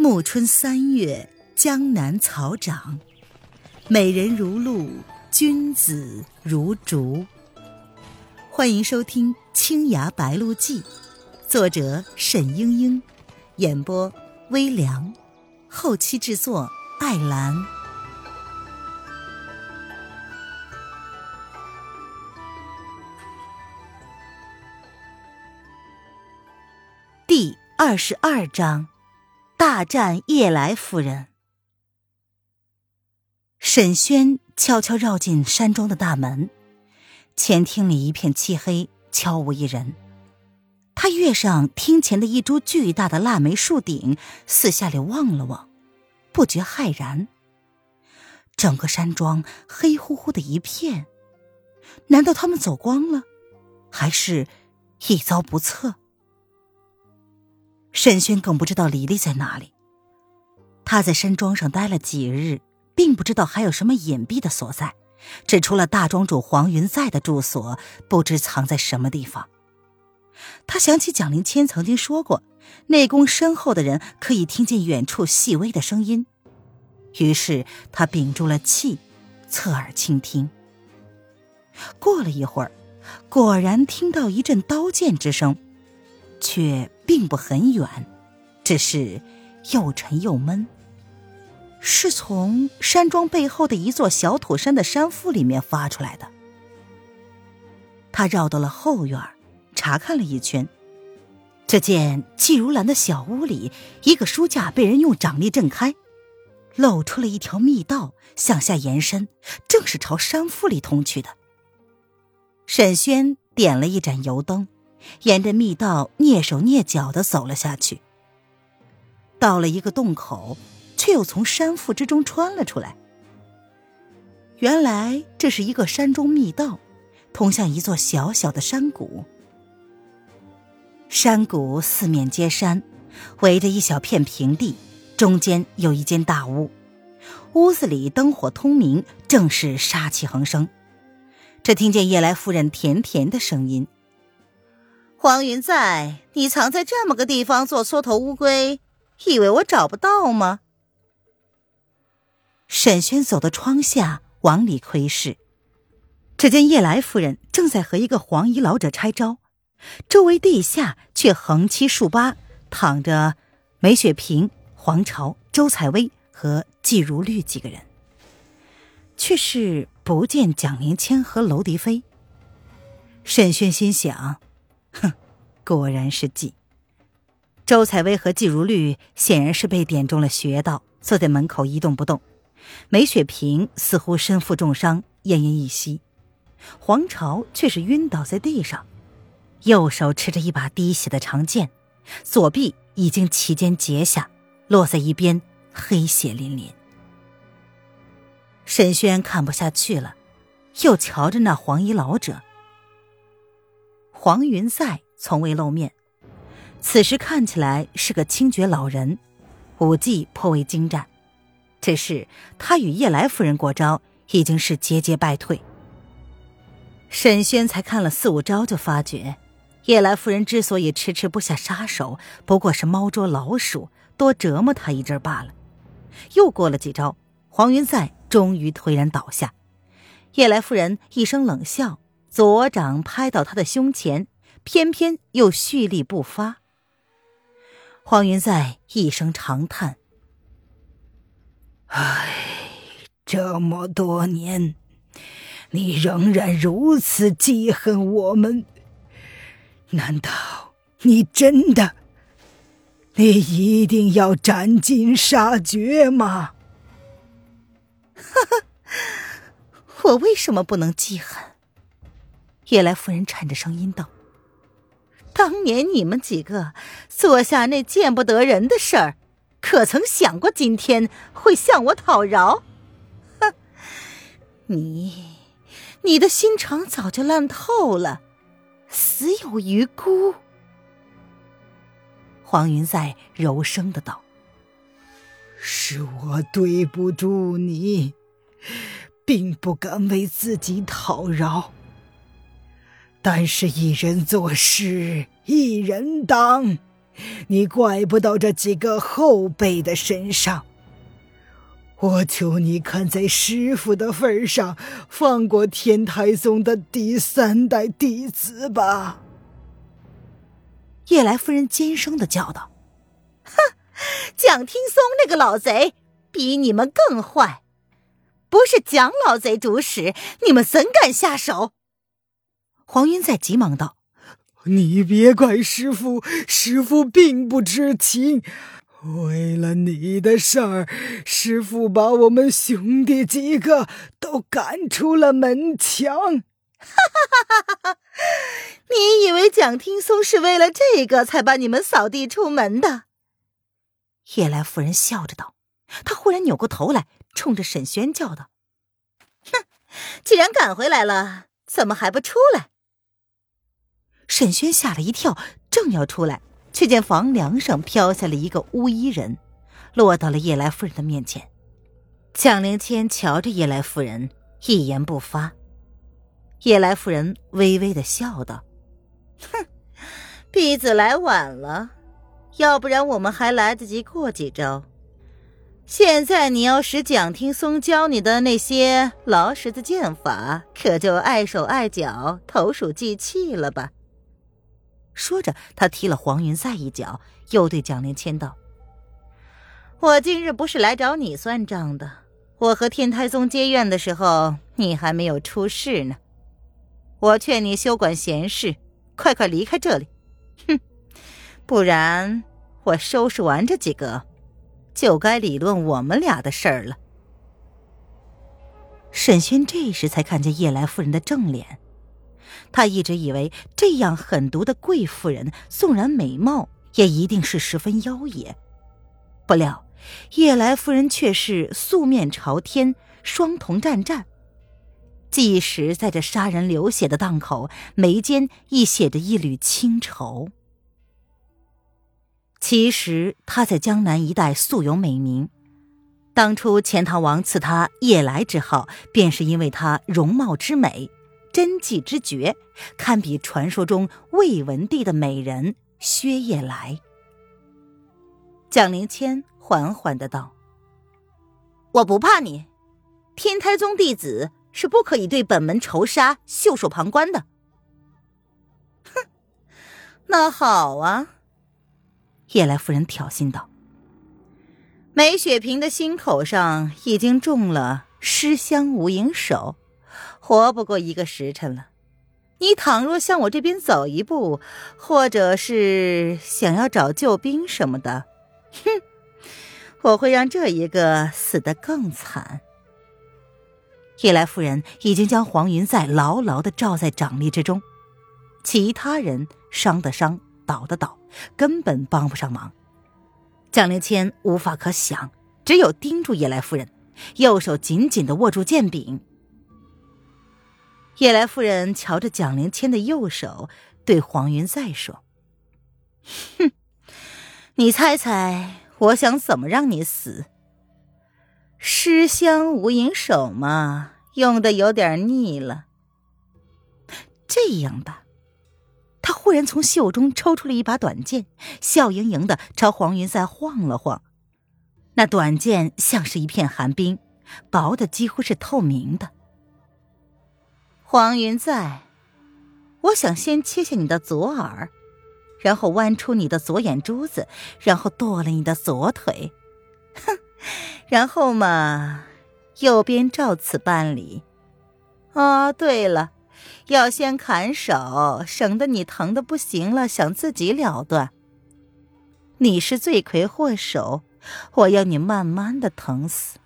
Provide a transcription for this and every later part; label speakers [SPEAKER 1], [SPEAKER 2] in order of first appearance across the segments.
[SPEAKER 1] 暮春三月，江南草长，美人如露，君子如竹。欢迎收听《青崖白鹿记》，作者沈英英，演播微凉，后期制作艾兰。第二十二章。大战夜来夫人。沈轩悄悄绕进山庄的大门，前厅里一片漆黑，悄无一人。他跃上厅前的一株巨大的腊梅树顶，四下里望了望，不觉骇然。整个山庄黑乎乎的一片，难道他们走光了，还是一遭不测？沈轩更不知道李丽在哪里。他在山庄上待了几日，并不知道还有什么隐蔽的所在，只除了大庄主黄云在的住所，不知藏在什么地方。他想起蒋灵谦曾经说过，内功深厚的人可以听见远处细微的声音，于是他屏住了气，侧耳倾听。过了一会儿，果然听到一阵刀剑之声。却并不很远，只是又沉又闷。是从山庄背后的一座小土山的山腹里面发出来的。他绕到了后院，查看了一圈，只见季如兰的小屋里，一个书架被人用掌力震开，露出了一条密道向下延伸，正是朝山腹里通去的。沈轩点了一盏油灯。沿着密道蹑手蹑脚的走了下去，到了一个洞口，却又从山腹之中穿了出来。原来这是一个山中密道，通向一座小小的山谷。山谷四面皆山，围着一小片平地，中间有一间大屋，屋子里灯火通明，正是杀气横生。只听见夜来夫人甜甜的声音。黄云在，你藏在这么个地方做缩头乌龟，以为我找不到吗？沈轩走到窗下，往里窥视，只见叶来夫人正在和一个黄衣老者拆招，周围地下却横七竖八躺着梅雪萍、黄朝、周采薇和季如绿几个人，却是不见蒋灵谦和娄迪飞。沈轩心想。哼，果然是计。周采薇和季如绿显然是被点中了穴道，坐在门口一动不动。梅雪萍似乎身负重伤，奄奄一息。黄巢却是晕倒在地上，右手持着一把滴血的长剑，左臂已经齐肩截下，落在一边，黑血淋淋。沈轩看不下去了，又瞧着那黄衣老者。黄云在从未露面，此时看起来是个清绝老人，武技颇为精湛。只是他与叶来夫人过招，已经是节节败退。沈轩才看了四五招，就发觉叶来夫人之所以迟迟不下杀手，不过是猫捉老鼠，多折磨他一阵罢了。又过了几招，黄云在终于颓然倒下。叶来夫人一声冷笑。左掌拍到他的胸前，偏偏又蓄力不发。黄云在一声长叹：“
[SPEAKER 2] 唉，这么多年，你仍然如此记恨我们？难道你真的，你一定要斩尽杀绝吗？”
[SPEAKER 1] 哈哈，我为什么不能记恨？叶来夫人颤着声音道：“当年你们几个做下那见不得人的事儿，可曾想过今天会向我讨饶？哼！你，你的心肠早就烂透了，死有余辜。”黄云在柔声的道：“
[SPEAKER 2] 是我对不住你，并不敢为自己讨饶。”但是，一人做事一人当，你怪不到这几个后辈的身上。我求你看在师傅的份上，放过天台宗的第三代弟子吧。
[SPEAKER 1] 叶来夫人尖声的叫道：“
[SPEAKER 3] 哼，蒋听松那个老贼比你们更坏，不是蒋老贼主使，你们怎敢下手？”
[SPEAKER 1] 黄云在急忙道：“
[SPEAKER 2] 你别怪师傅，师傅并不知情。”为了你的事儿，师傅把我们兄弟几个都赶出了门墙。
[SPEAKER 3] 哈哈哈哈哈！你以为蒋听松是为了这个才把你们扫地出门的？
[SPEAKER 1] 夜来夫人笑着道。她忽然扭过头来，冲着沈轩叫道：“
[SPEAKER 3] 哼，既然赶回来了，怎么还不出来？”
[SPEAKER 1] 沈轩吓了一跳，正要出来。却见房梁上飘下了一个乌衣人，落到了叶来夫人的面前。蒋灵谦瞧着叶来夫人，一言不发。叶来夫人微微的笑道：“
[SPEAKER 3] 哼，婢子来晚了，要不然我们还来得及过几招。现在你要使蒋听松教你的那些牢实的剑法，可就碍手碍脚、投鼠忌器了吧？”
[SPEAKER 1] 说着，他踢了黄云赛一脚，又对蒋灵谦道：“
[SPEAKER 3] 我今日不是来找你算账的。我和天台宗结怨的时候，你还没有出事呢。我劝你休管闲事，快快离开这里。哼，不然我收拾完这几个，就该理论我们俩的事儿了。”
[SPEAKER 1] 沈轩这时才看见叶来夫人的正脸。他一直以为这样狠毒的贵妇人，纵然美貌，也一定是十分妖冶。不料夜来夫人却是素面朝天，双瞳湛湛，即使在这杀人流血的档口，眉间亦写着一缕清愁。其实她在江南一带素有美名，当初钱塘王赐她夜来之号，便是因为她容貌之美。真迹之绝，堪比传说中魏文帝的美人薛夜来。蒋灵谦缓缓的道：“
[SPEAKER 3] 我不怕你，天台宗弟子是不可以对本门仇杀袖手旁观的。”哼，那好啊。
[SPEAKER 1] 夜来夫人挑衅道：“
[SPEAKER 3] 梅雪萍的心口上已经中了尸香无影手。”活不过一个时辰了，你倘若向我这边走一步，或者是想要找救兵什么的，哼，我会让这一个死得更惨。
[SPEAKER 1] 叶来夫人已经将黄云在牢牢的罩在掌力之中，其他人伤的伤，倒的倒，根本帮不上忙。蒋灵谦无法可想，只有盯住叶来夫人，右手紧紧的握住剑柄。叶来夫人瞧着蒋灵谦的右手，对黄云再说：“
[SPEAKER 3] 哼，你猜猜，我想怎么让你死？尸香无影手嘛，用的有点腻了。
[SPEAKER 1] 这样吧。”他忽然从袖中抽出了一把短剑，笑盈盈的朝黄云在晃了晃。那短剑像是一片寒冰，薄的几乎是透明的。
[SPEAKER 3] 黄云在，我想先切下你的左耳，然后剜出你的左眼珠子，然后剁了你的左腿，哼，然后嘛，右边照此办理。哦，对了，要先砍手，省得你疼的不行了，想自己了断。你是罪魁祸首，我要你慢慢的疼死，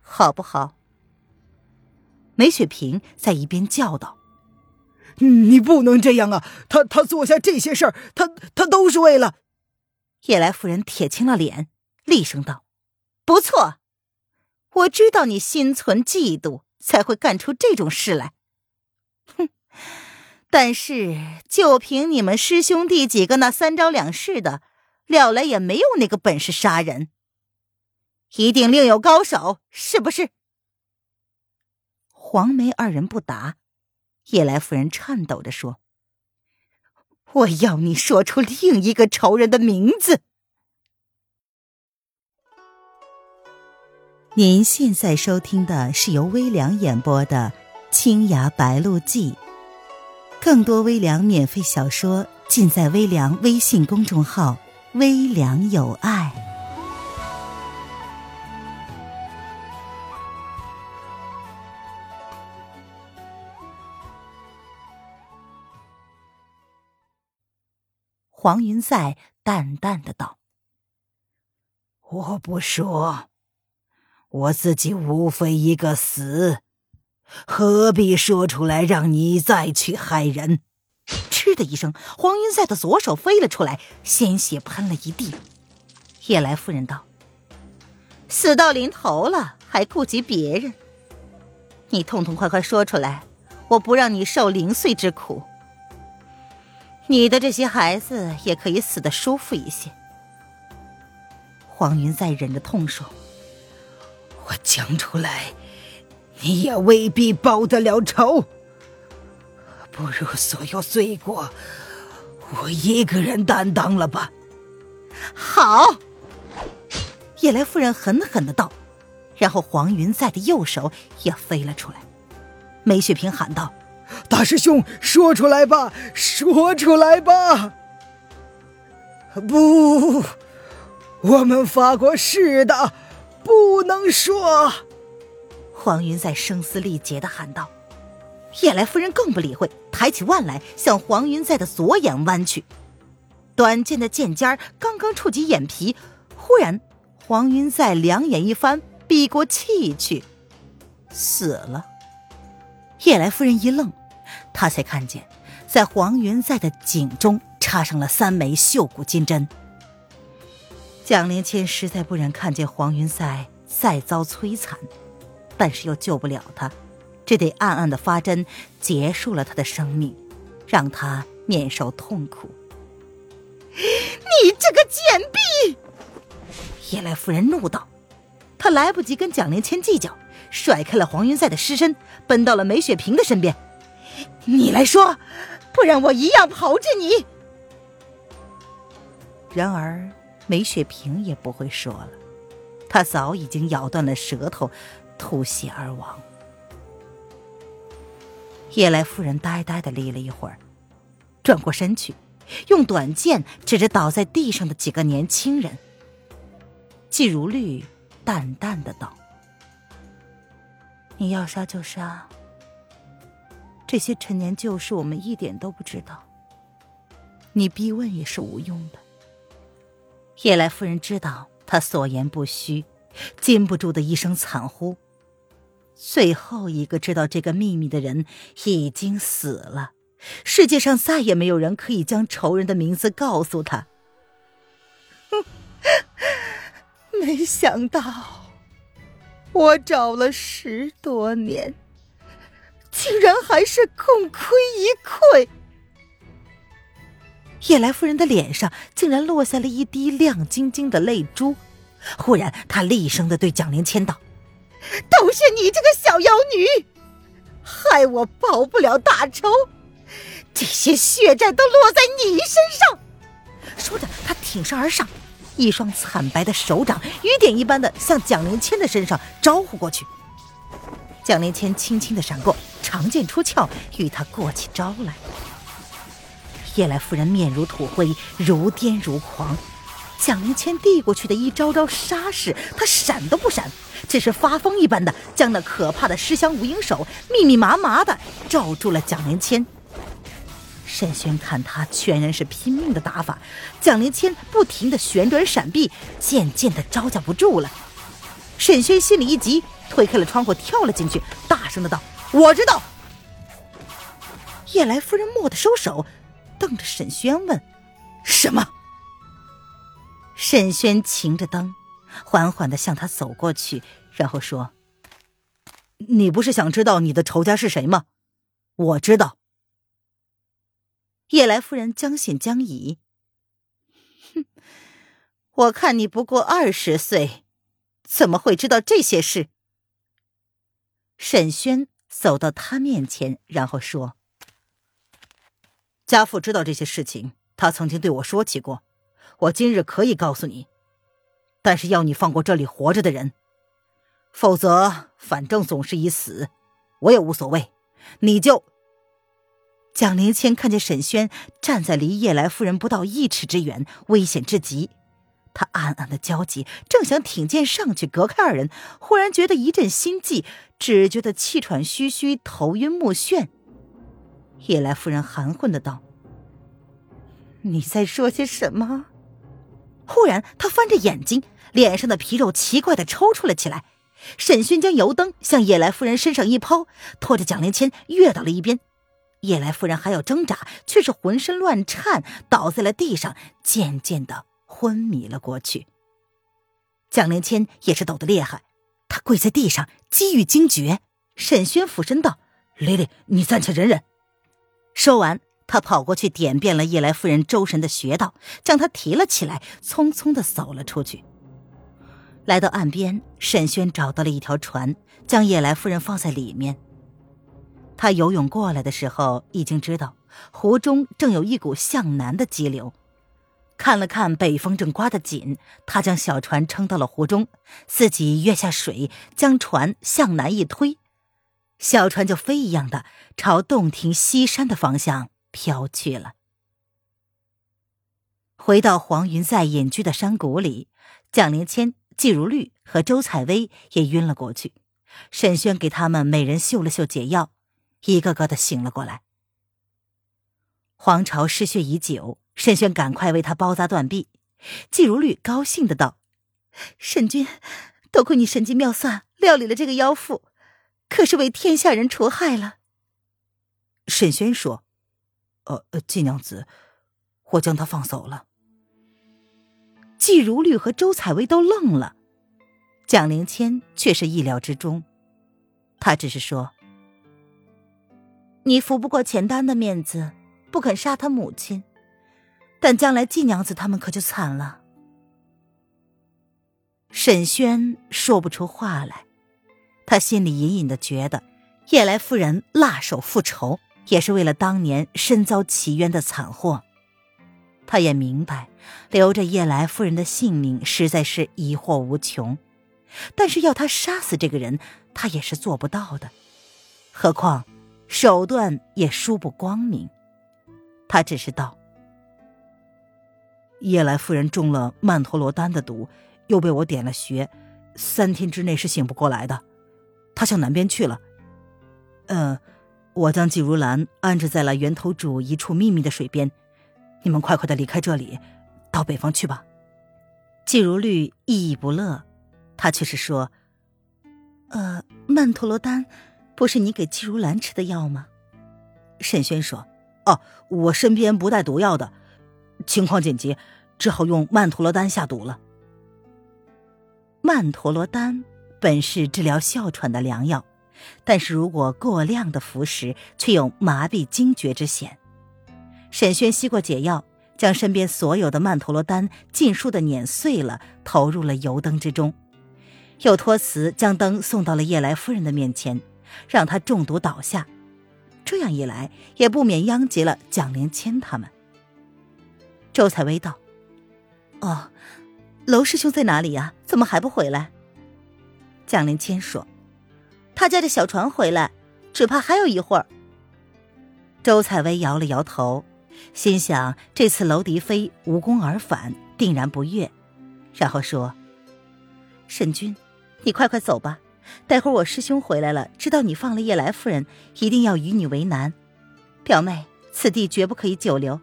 [SPEAKER 3] 好不好？
[SPEAKER 1] 梅雪萍在一边叫道：“
[SPEAKER 2] 你不能这样啊！他他做下这些事儿，他他都是为了……”
[SPEAKER 1] 叶来夫人铁青了脸，厉声道：“
[SPEAKER 3] 不错，我知道你心存嫉妒，才会干出这种事来。哼！但是就凭你们师兄弟几个那三招两式的，料来也没有那个本事杀人，一定另有高手，是不是？”
[SPEAKER 1] 黄梅二人不答，叶来夫人颤抖着说：“我要你说出另一个仇人的名字。
[SPEAKER 4] 您现在收听的是由微凉演播的《青崖白鹿记》，更多微凉免费小说尽在微凉微信公众号“微凉有爱”。黄云赛淡淡的道：“
[SPEAKER 2] 我不说，我自己无非一个死，何必说出来让你再去害人？”
[SPEAKER 1] 嗤的一声，黄云赛的左手飞了出来，鲜血喷了一地。夜来夫人道：“死到临头了，还顾及别人？你痛痛快快说出来，我不让你受零碎之苦。”你的这些孩子也可以死的舒服一些。
[SPEAKER 4] 黄云在忍着痛说：“
[SPEAKER 2] 我讲出来，你也未必报得了仇。不如所有罪过，我一个人担当了吧。”
[SPEAKER 1] 好，叶来夫人狠狠的道，然后黄云在的右手也飞了出来。梅雪萍喊道。
[SPEAKER 2] 大师兄，说出来吧，说出来吧！不，我们发过誓的，不能说。
[SPEAKER 1] 黄云在声嘶力竭的喊道。叶来夫人更不理会，抬起腕来向黄云在的左眼弯去。短剑的剑尖刚刚触及眼皮，忽然黄云在两眼一翻，闭过气去，死了。叶来夫人一愣。他才看见，在黄云在的颈中插上了三枚绣骨金针。蒋灵谦实在不忍看见黄云在再遭摧残，但是又救不了他，只得暗暗的发针，结束了他的生命，让他免受痛苦。你这个贱婢！叶来夫人怒道，她来不及跟蒋灵谦计较，甩开了黄云在的尸身，奔到了梅雪萍的身边。你来说，不然我一样刨着你。然而梅雪萍也不会说了，她早已经咬断了舌头，吐血而亡。叶来夫人呆呆的立了一会儿，转过身去，用短剑指着倒在地上的几个年轻人。季如绿淡淡的道：“你要杀就杀。”这些陈年旧事，我们一点都不知道。你逼问也是无用的。叶来夫人知道他所言不虚，禁不住的一声惨呼。最后一个知道这个秘密的人已经死了，世界上再也没有人可以将仇人的名字告诉他。没想到，我找了十多年。竟然还是功亏一篑！叶来夫人的脸上竟然落下了一滴亮晶晶的泪珠。忽然，她厉声的对蒋灵谦道：“都是你这个小妖女，害我报不了大仇，这些血债都落在你身上。”说着，她挺身而上，一双惨白的手掌雨点一般的向蒋灵谦的身上招呼过去。蒋灵谦轻轻的闪过。长剑出鞘，与他过起招来。叶来夫人面如土灰，如癫如狂。蒋灵谦递过去的一招招杀势，他闪都不闪，只是发疯一般的将那可怕的尸香无影手密密麻麻的罩住了蒋灵谦。沈轩看他全然是拼命的打法，蒋灵谦不停的旋转闪避，渐渐的招架不住了。沈轩心里一急，推开了窗户，跳了进去，大声的道。我知道。叶来夫人蓦地收手，瞪着沈轩问：“什么？”沈轩擎着灯，缓缓的向他走过去，然后说：“你不是想知道你的仇家是谁吗？我知道。”叶来夫人将信将疑：“哼，我看你不过二十岁，怎么会知道这些事？”沈轩。走到他面前，然后说：“
[SPEAKER 3] 家父知道这些事情，他曾经对我说起过。我今日可以告诉你，但是要你放过这里活着的人，否则反正总是已死，我也无所谓。你就……
[SPEAKER 1] 蒋灵谦看见沈轩站在离叶来夫人不到一尺之远，危险至极。他暗暗的焦急，正想挺剑上去隔开二人，忽然觉得一阵心悸，只觉得气喘吁吁、头晕目眩。叶来夫人含混的道：“你在说些什么？”忽然，他翻着眼睛，脸上的皮肉奇怪的抽搐了起来。沈勋将油灯向叶来夫人身上一抛，拖着蒋灵谦跃到了一边。叶来夫人还要挣扎，却是浑身乱颤，倒在了地上，渐渐的。昏迷了过去。蒋灵谦也是抖得厉害，他跪在地上，机遇惊觉。沈轩俯身道：“丽丽，你暂且忍忍。”说完，他跑过去点遍了叶来夫人周身的穴道，将她提了起来，匆匆的走了出去。来到岸边，沈轩找到了一条船，将叶来夫人放在里面。他游泳过来的时候，已经知道湖中正有一股向南的激流。看了看北风正刮得紧，他将小船撑到了湖中，自己跃下水，将船向南一推，小船就飞一样的朝洞庭西山的方向飘去了。回到黄云在隐居的山谷里，蒋灵谦、季如绿和周采薇也晕了过去。沈轩给他们每人嗅了嗅解药，一个个的醒了过来。黄巢失血已久。沈轩赶快为他包扎断臂，季如绿高兴的道：“沈君，多亏你神机妙算，料理了这个妖妇，可是为天下人除害了。”沈轩说：“呃，季娘子，我将她放走了。”季如绿和周采薇都愣了，蒋灵谦却是意料之中，他只是说：“你服不过钱丹的面子，不肯杀他母亲。”但将来季娘子他们可就惨了。沈轩说不出话来，他心里隐隐的觉得，叶来夫人辣手复仇，也是为了当年身遭奇冤的惨祸。他也明白，留着叶来夫人的性命实在是疑惑无穷，但是要他杀死这个人，他也是做不到的。何况手段也殊不光明。他只是道。叶来夫人中了曼陀罗丹的毒，又被我点了穴，三天之内是醒不过来的。她向南边去了。嗯，我将季如兰安置在了源头主一处秘密的水边。你们快快的离开这里，到北方去吧。季如绿意意不乐，他却是说：“呃，曼陀罗丹不是你给季如兰吃的药吗？”沈轩说：“哦，我身边不带毒药的。”情况紧急，只好用曼陀罗丹下毒了。曼陀罗丹本是治疗哮喘的良药，但是如果过量的服食，却有麻痹惊厥之险。沈轩吸过解药，将身边所有的曼陀罗丹尽数的碾碎了，投入了油灯之中，又托辞将灯送到了叶来夫人的面前，让她中毒倒下。这样一来，也不免殃及了蒋灵谦他们。周采薇道：“哦，娄师兄在哪里呀？怎么还不回来？”蒋灵谦说：“他驾着小船回来，只怕还有一会儿。”周采薇摇了摇头，心想这次娄迪飞无功而返，定然不悦，然后说：“沈君，你快快走吧，待会儿我师兄回来了，知道你放了叶来夫人，一定要与你为难。表妹，此地绝不可以久留。”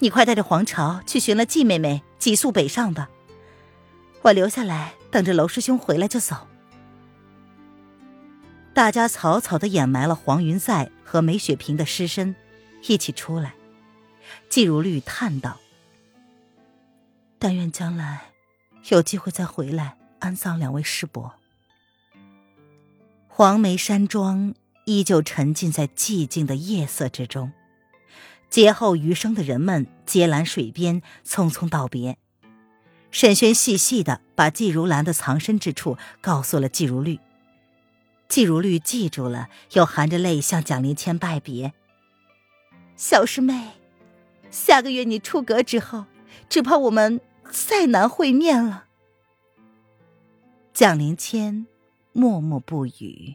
[SPEAKER 1] 你快带着黄巢去寻了季妹妹，急速北上吧。我留下来等着娄师兄回来就走。大家草草的掩埋了黄云在和梅雪萍的尸身，一起出来。季如律叹道：“但愿将来有机会再回来安葬两位师伯。”黄梅山庄依旧沉浸在寂静的夜色之中。劫后余生的人们接拦水边，匆匆道别。沈轩细细的把季如兰的藏身之处告诉了季如绿。季如绿记住了，又含着泪向蒋灵谦拜别：“小师妹，下个月你出阁之后，只怕我们再难会面了。蒋灵谦默默不语。